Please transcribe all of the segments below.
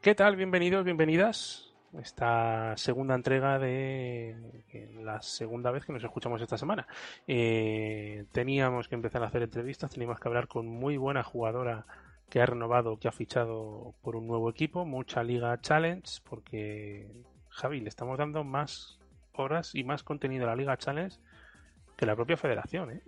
¿Qué tal? Bienvenidos, bienvenidas. Esta segunda entrega de la segunda vez que nos escuchamos esta semana. Eh, teníamos que empezar a hacer entrevistas, teníamos que hablar con muy buena jugadora que ha renovado, que ha fichado por un nuevo equipo, mucha Liga Challenge, porque Javi, le estamos dando más horas y más contenido a la Liga Challenge que la propia federación. ¿eh?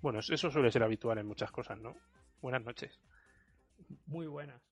Bueno, eso suele ser habitual en muchas cosas, ¿no? Buenas noches. Muy buenas.